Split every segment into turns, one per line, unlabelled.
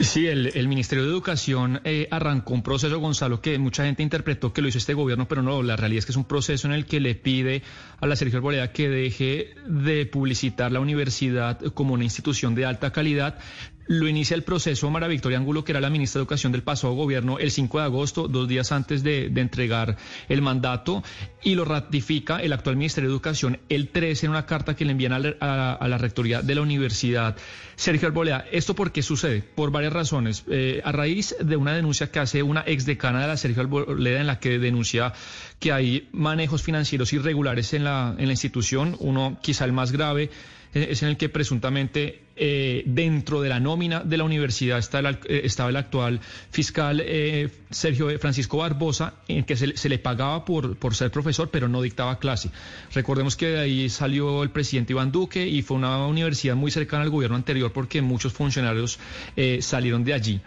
Sí, el, el Ministerio de Educación eh, arrancó un proceso, Gonzalo, que mucha gente interpretó que lo hizo este gobierno, pero no, la realidad es que es un proceso en el que le pide a la Sergio Arboleda que deje de publicitar la universidad como una institución de alta calidad, lo inicia el proceso Mara Victoria Angulo, que era la ministra de Educación del pasado gobierno, el 5 de agosto, dos días antes de, entregar el mandato, y lo ratifica el actual Ministerio de Educación el 13 en una carta que le envían a la, a, a la rectoría de la universidad. Sergio Arboleda, ¿esto por qué sucede? Por varias razones. Eh, a raíz de una denuncia que hace una exdecana de la Sergio Arboleda en la que denuncia que hay manejos financieros irregulares en la, en la institución, uno quizá el más grave es en el que presuntamente eh, dentro de la nómina de la universidad está el, eh, estaba el actual fiscal eh, Sergio Francisco Barbosa, en que se, le pagaba por, por ser profesor, pero no dictaba clase. Recordemos que de ahí salió el presidente Iván Duque y fue una universidad muy cercana al gobierno anterior porque muchos funcionarios salieron de allí.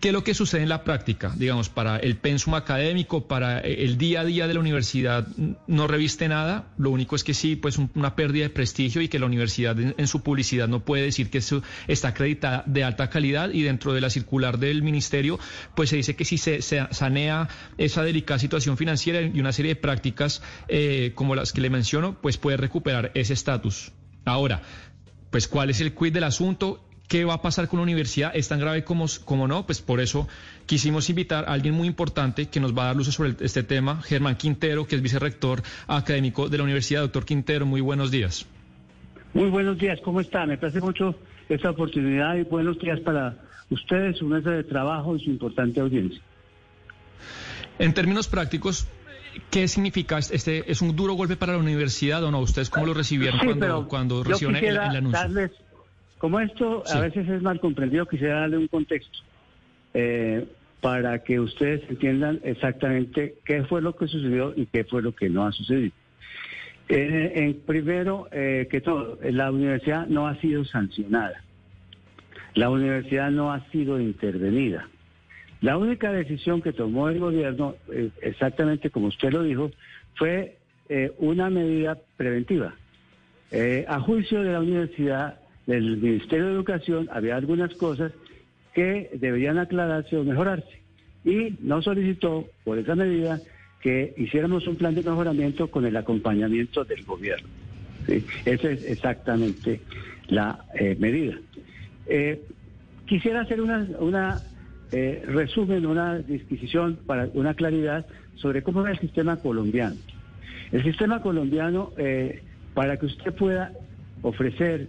¿Qué es lo que sucede en la práctica? Digamos, para el pensum académico, para el día a día de la universidad, no reviste nada. Lo único es que sí, pues una pérdida de prestigio y que la universidad en, su publicidad no puede decir que eso está acreditada de alta calidad y dentro de la circular del ministerio, pues se dice que si se, se sanea esa delicada situación financiera y una serie de prácticas eh, como las que le menciono, pues puede recuperar ese estatus. Ahora, pues cuál es el quid del asunto ¿Qué va a pasar con la universidad? ¿Es tan grave como, como no? Pues por eso quisimos invitar a alguien muy importante que nos va a dar luces sobre este tema, Germán Quintero, que es vicerrector académico de la Universidad. Doctor Quintero, muy buenos días.
Muy buenos días, ¿cómo está? Me parece mucho esta oportunidad y buenos días para ustedes, su mesa de trabajo y su importante audiencia.
En términos prácticos, ¿Qué significa este? ¿Es un duro golpe para la universidad o no? ¿Ustedes cómo lo recibieron
sí,
cuando, cuando recibieron el, el, anuncio?
Darles como esto sí. a veces es mal comprendido, quisiera darle un contexto eh, para que ustedes entiendan exactamente qué fue lo que sucedió y qué fue lo que no ha sucedido. Eh, en primero eh, que todo, la universidad no ha sido sancionada. La universidad no ha sido intervenida. La única decisión que tomó el gobierno, eh, exactamente como usted lo dijo, fue una medida preventiva. a juicio de la universidad, del Ministerio de Educación había algunas cosas que deberían aclararse o mejorarse. Y nos solicitó, por esa medida, que hiciéramos un plan de mejoramiento con el acompañamiento del gobierno. ¿sí? Esa es exactamente la eh, medida. Eh, quisiera hacer una, una eh, resumen, una disquisición para una claridad sobre cómo es el sistema colombiano. El sistema colombiano, eh, para que usted pueda ofrecer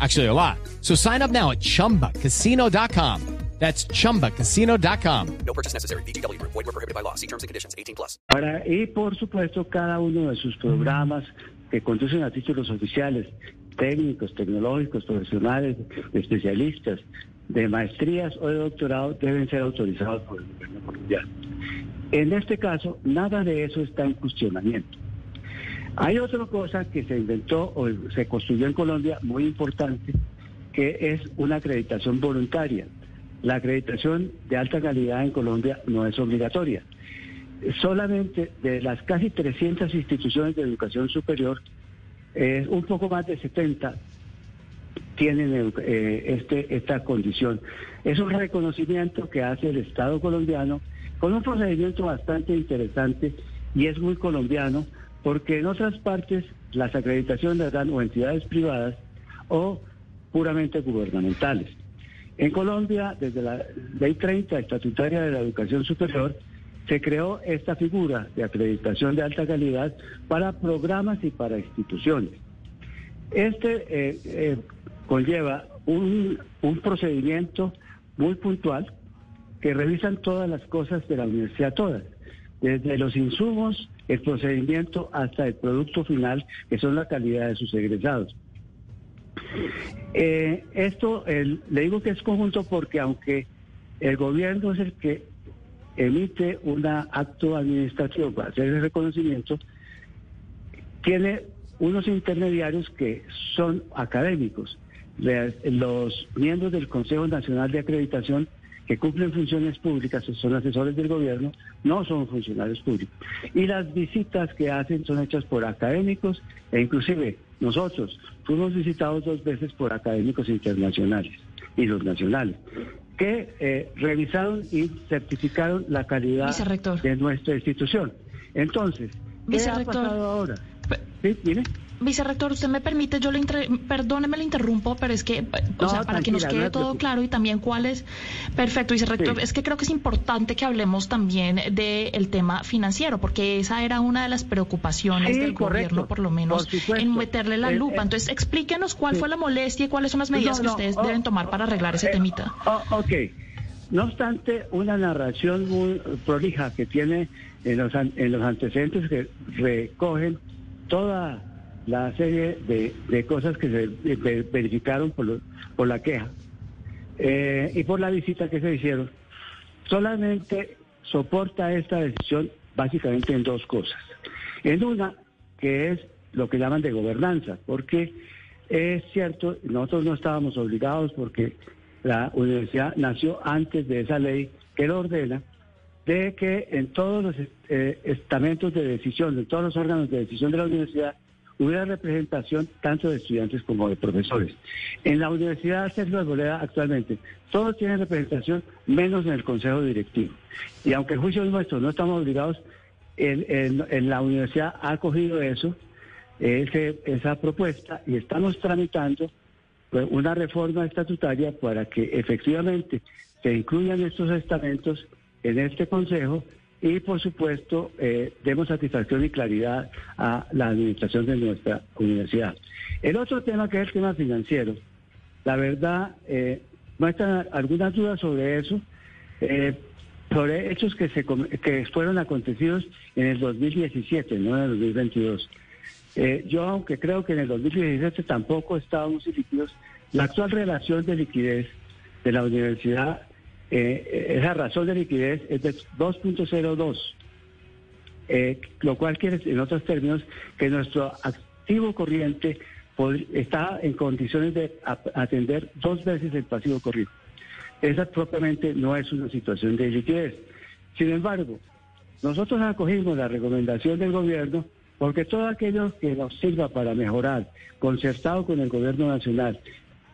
Actually, a lot. So sign up now at chumbacasino.com. That's chumbacasino.com.
No purchase necessary. BGW. Void were prohibited by law. See terms and conditions. 18 plus.
Para, y por supuesto, cada uno de sus programas que conducen a títulos oficiales, técnicos, tecnológicos, profesionales, especialistas, de maestrías o de doctorado deben ser autorizados por el gobierno colombiano. En este caso, nada de eso está en cuestionamiento. Hay otra cosa que se inventó o se construyó en Colombia muy importante, que es una acreditación voluntaria. La acreditación de alta calidad en Colombia no es obligatoria. Solamente de las casi 300 instituciones de educación superior, eh, un poco más de 70 tienen eh, este, esta condición. Es un reconocimiento que hace el Estado colombiano con un procedimiento bastante interesante y es muy colombiano porque en otras partes las acreditaciones las dan o entidades privadas o puramente gubernamentales. En Colombia, desde la Ley 30 estatutaria de la educación superior, se creó esta figura de acreditación de alta calidad para programas y para instituciones. Este eh, eh, conlleva un, un procedimiento muy puntual que revisan todas las cosas de la universidad, todas, desde los insumos, el procedimiento hasta el producto final, que son la calidad de sus egresados. Eh, esto le digo que es conjunto porque aunque el gobierno es el que emite un acto administrativo para hacer el reconocimiento, tiene unos intermediarios que son académicos. Los miembros del Consejo Nacional de Acreditación que cumplen funciones públicas, son asesores del gobierno, no son funcionarios públicos. Y las visitas que hacen son hechas por académicos e inclusive nosotros fuimos visitados dos veces por académicos internacionales y los nacionales que eh, revisaron y certificaron la calidad de nuestra institución. Entonces, ¿qué ha pasado ahora?
¿Sí? ¿Mire? Vicerrector, usted me permite, yo le perdóneme, le interrumpo, pero es que, o sea, para que nos quede todo claro y también cuál es, perfecto, vicerrector, es que creo que es importante que hablemos también del tema financiero, porque esa era una de las preocupaciones del gobierno, por lo menos, en meterle la lupa. Entonces, explíquenos cuál fue la molestia y cuáles son las medidas que ustedes deben tomar para arreglar ese eh, temita.
Oh, ok. No obstante, una narración muy prolija que tiene en los, en los antecedentes que recogen toda la serie de, cosas que se verificaron por, por la queja eh, y por la visita que se hicieron, solamente soporta esta decisión básicamente en dos cosas. En una, que es lo que llaman de gobernanza, porque es cierto, nosotros no estábamos obligados porque la universidad nació antes de esa ley que lo ordena, de que en todos los eh, estamentos de decisión, en todos los órganos de decisión de la universidad, hubiera representación tanto de estudiantes como de profesores. En la Universidad Sergio Arboleda actualmente todos tienen representación menos en el Consejo Directivo. Y aunque el juicio es nuestro, no estamos obligados, en, la universidad ha acogido eso, esa propuesta, y estamos tramitando pues, una reforma estatutaria para que efectivamente se incluyan estos estamentos en este Consejo y por supuesto eh, demos satisfacción y claridad a la administración de nuestra universidad. El otro tema que es el tema financiero, la verdad, eh, muestran algunas dudas sobre eso, eh, sobre hechos que, se, que fueron acontecidos en el 2017, no en el 2022. Eh, yo, aunque creo que en el 2017 tampoco estábamos líquidos, la actual relación de liquidez de la universidad eh, esa razón de liquidez es de 2.02, eh, lo cual quiere, en otros términos, que nuestro activo corriente está en condiciones de atender dos veces el pasivo corriente. Esa propiamente no es una situación de liquidez. Sin embargo, nosotros acogimos la recomendación del gobierno porque todo aquello que nos sirva para mejorar, concertado con el gobierno nacional,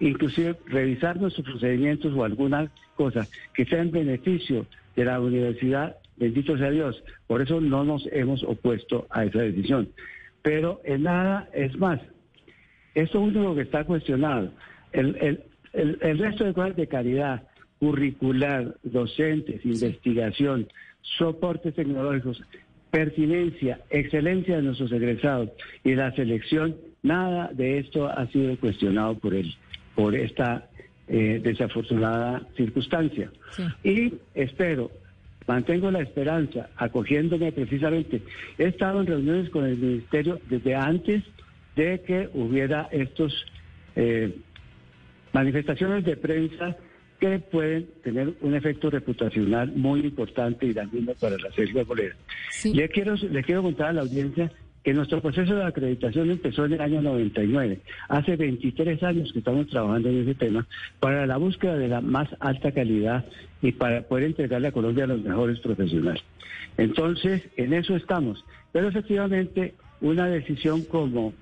inclusive revisar nuestros procedimientos o alguna cosa que sea en beneficio de la universidad, bendito sea Dios. Por eso no nos hemos opuesto a esa decisión. Pero en nada es más. Esto único que está cuestionado. El, el, resto de cosas de calidad, curricular, docentes, investigación, soportes tecnológicos, pertinencia, excelencia de nuestros egresados y la selección, nada de esto ha sido cuestionado por él por esta eh, desafortunada circunstancia. Y espero, mantengo la esperanza, acogiéndome precisamente. He estado en reuniones con el Ministerio desde antes de que hubiera estos eh, manifestaciones de prensa que pueden tener un efecto reputacional muy importante y dañino para la selva bolera. Le quiero, le quiero contar a la audiencia que nuestro proceso de acreditación empezó en el año 99. Hace 23 años que estamos trabajando en ese tema para la búsqueda de la más alta calidad y para poder entregarle a Colombia a los mejores profesionales. Entonces, en eso estamos. Pero efectivamente, una decisión como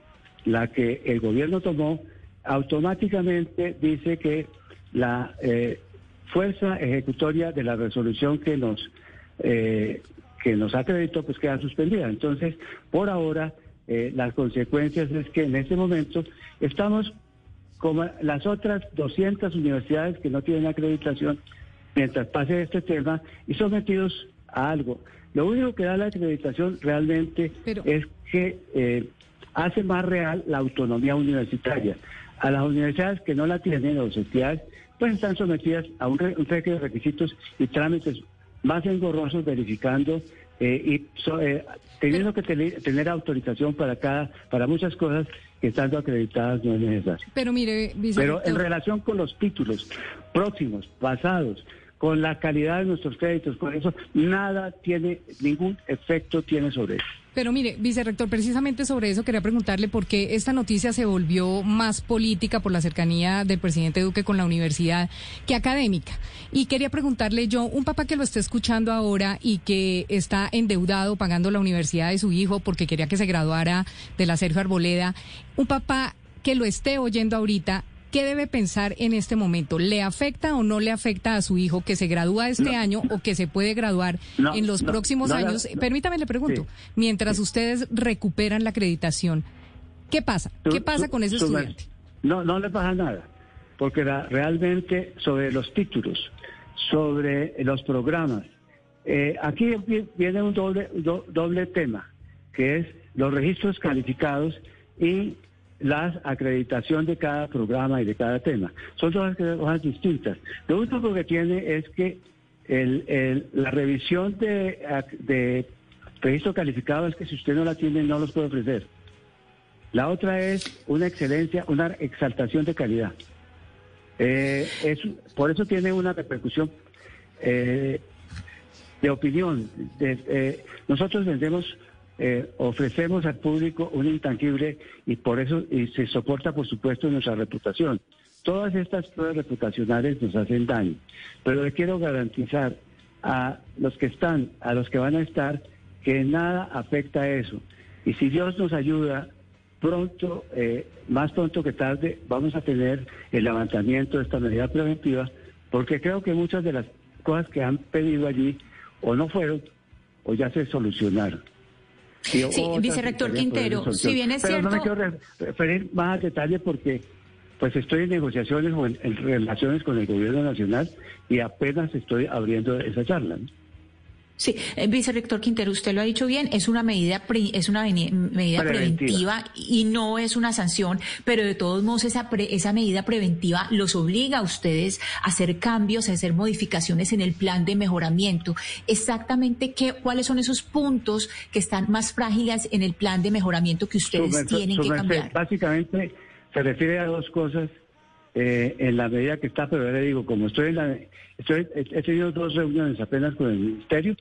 la que el gobierno tomó automáticamente dice que la eh, fuerza ejecutoria de la resolución que nos eh, que nos acreditó pues queda suspendida. Entonces, por ahora, eh, las consecuencias es que en este momento estamos como las otras 200 universidades que no tienen acreditación, mientras pase este tema, y sometidos a algo. Lo único que da la acreditación realmente es que eh, hace más real la autonomía universitaria. A las universidades que no la tienen, las universidades, pues están sometidas a un, un de requisitos y trámites más engorrosos verificando eh, y eh, teniendo que tener, autorización para cada para muchas cosas que estando acreditadas no es necesario.
Pero mire,
Pero en relación con los títulos próximos, pasados, con la calidad de nuestros créditos, con eso, nada tiene, ningún efecto tiene sobre eso.
Pero mire, vicerrector, precisamente sobre eso quería preguntarle por qué esta noticia se volvió más política por la cercanía del presidente Duque con la universidad que académica. Y quería preguntarle yo, un papá que lo está escuchando ahora y que está endeudado pagando la universidad de su hijo porque quería que se graduara de la Sergio Arboleda, un papá que lo esté oyendo ahorita, ¿Qué debe pensar en este momento? ¿Le afecta o no le afecta a su hijo que se gradúa este año o que se puede graduar en los próximos años? Permítame, le pregunto, mientras ustedes recuperan la acreditación, ¿qué pasa? ¿Qué pasa con ese estudiante?
No, no le pasa nada, porque realmente sobre los títulos, sobre los programas, eh, aquí viene un doble, doble tema, que es los registros calificados y la acreditación de cada programa y de cada tema. Son dos cosas distintas. Lo único que tiene es que la revisión de, registro calificado es que si usted no la tiene no los puede ofrecer. La otra es una excelencia, una exaltación de calidad. Eh, por eso tiene una repercusión eh, de opinión. Eh, nosotros vendemos eh, ofrecemos al público un intangible y por eso y se soporta, por supuesto, nuestra reputación. Todas estas pruebas reputacionales nos hacen daño, pero le quiero garantizar a los que están, a los que van a estar, que nada afecta a eso. Y si Dios nos ayuda, pronto, eh, más pronto que tarde, vamos a tener el levantamiento de esta medida preventiva, porque creo que muchas de las cosas que han pedido allí o no fueron o ya se solucionaron.
Sí, vicerrector Quintero, si bien es
Pero
cierto...
no me quiero referir más a detalle porque pues estoy en negociaciones o en, relaciones con el gobierno nacional y apenas estoy abriendo esa charla.
Sí, eh, vicerrector Quintero, usted lo ha dicho bien, es una medida es una medida preventiva. y no es una sanción, pero de todos modos esa esa medida preventiva los obliga a ustedes a hacer cambios, a hacer modificaciones en el plan de mejoramiento. Exactamente qué cuáles son esos puntos que están más frágiles en el plan de mejoramiento que ustedes tienen que cambiar.
Básicamente se refiere a dos cosas eh, en la medida que está, pero le digo, como estoy en la... Estoy, he tenido dos reuniones apenas con el Ministerio,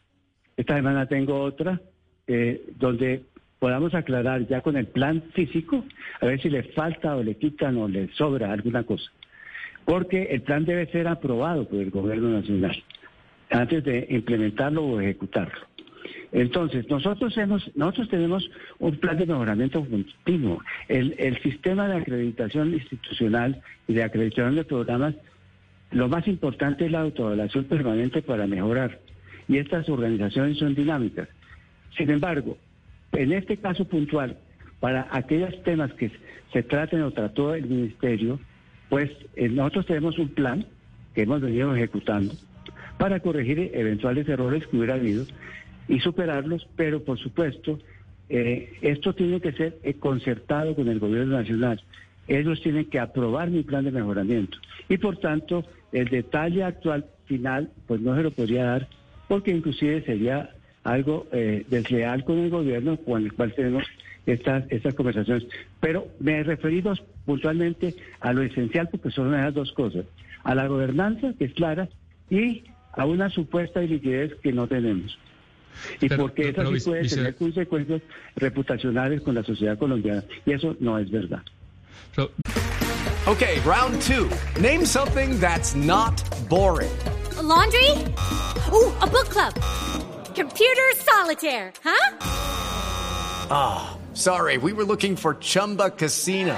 esta semana tengo otra, eh, donde podamos aclarar ya con el plan físico, a ver si le falta o le quitan o le sobra alguna cosa. Porque el plan debe ser aprobado por el Gobierno Nacional antes de implementarlo o ejecutarlo. Entonces, nosotros hemos, nosotros tenemos un plan de mejoramiento continuo. El, el sistema de acreditación institucional y de acreditación de programas, lo más importante es la autoevaluación permanente para mejorar. Y estas organizaciones son dinámicas. Sin embargo, en este caso puntual, para aquellos temas que se traten o trató el Ministerio, pues eh, nosotros tenemos un plan que hemos venido ejecutando para corregir eventuales errores que hubiera habido y superarlos, pero por supuesto, eh, esto tiene que ser eh, concertado con el gobierno nacional. Ellos tienen que aprobar mi plan de mejoramiento. Y por tanto, el detalle actual final, pues no se lo podría dar, porque inclusive sería algo eh, desleal con el gobierno con el cual tenemos estas, estas conversaciones. Pero me he referido puntualmente a lo esencial, porque son esas dos cosas. A la gobernanza, que es clara, y a una supuesta liquidez que no tenemos. Y porque eso sí puede tener consecuencias reputacionales con la sociedad colombiana. Y eso no es verdad.
okay, round two. Name something that's not boring.
laundry? Ooh, a book club. Computer solitaire, huh?
Ah, oh, sorry. We were looking for Chumba Casino.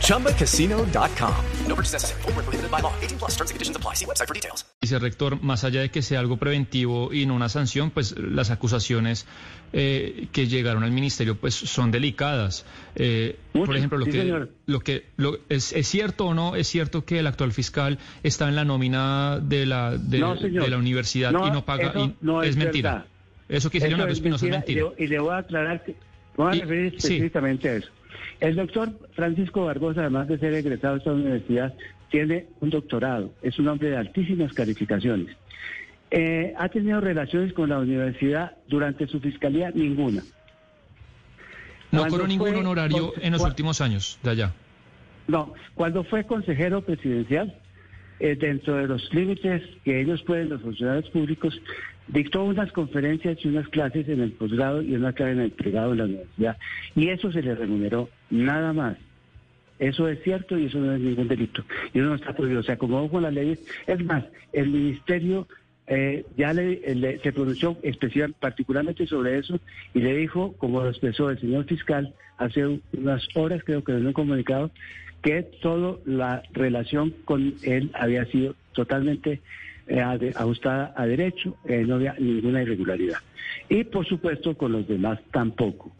ChumbaCasino.com. No purchase necessary. Void where prohibited by law. 18 plus terms and conditions apply. See website for details.
Dice rector, más allá de que sea algo preventivo y no una sanción, pues las acusaciones eh, que llegaron al ministerio pues son delicadas. Eh, por ejemplo, lo
sí,
que,
señor.
lo que lo- es, es cierto o no es cierto que el actual fiscal está en la nómina de la de,
No,
de la universidad
No,
y no paga
eso
y
no es
mentira.
verdad.
Eso que Leonardo
es
Espinosa es
mentira. Y, le- y le voy a aclarar, que, voy a
Y-
referir
sí.
específicamente a eso. El doctor Francisco Barbosa, además de ser egresado de esta universidad, tiene un doctorado. Es un hombre de altísimas calificaciones. Eh, ¿Ha tenido relaciones con la universidad durante su fiscalía? Ninguna.
No cobró ningún honorario en los últimos años de allá.
No, cuando fue consejero presidencial, eh, dentro de los límites que ellos pueden, los funcionarios públicos, dictó unas conferencias y unas clases en el posgrado y una clase en el pregrado en la universidad. Y eso se le remuneró, nada más. Eso es cierto y eso no es ningún delito. Y eso no está prohibido. O sea, como con las leyes. Es más, el ministerio eh, ya le, le- se pronunció especial, particularmente sobre eso y le dijo, como lo expresó el señor fiscal hace unas horas, creo que en un comunicado, que toda la relación con él había sido totalmente eh, ajustada a derecho, eh, no había ninguna irregularidad. Y por supuesto con los demás tampoco.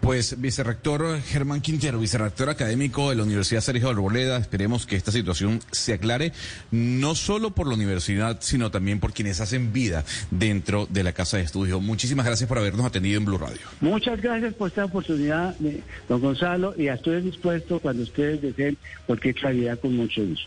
Pues, vicerrector Germán Quintero, vicerrector académico de la Universidad Sergio Arboleda, esperemos que esta situación se aclare, no solo por la universidad, sino también por quienes hacen vida dentro de la casa de estudio. Muchísimas gracias por habernos atendido en Blue Radio.
Muchas gracias por esta oportunidad, eh, don Gonzalo, y estoy dispuesto cuando ustedes deseen cualquier claridad con mucho gusto.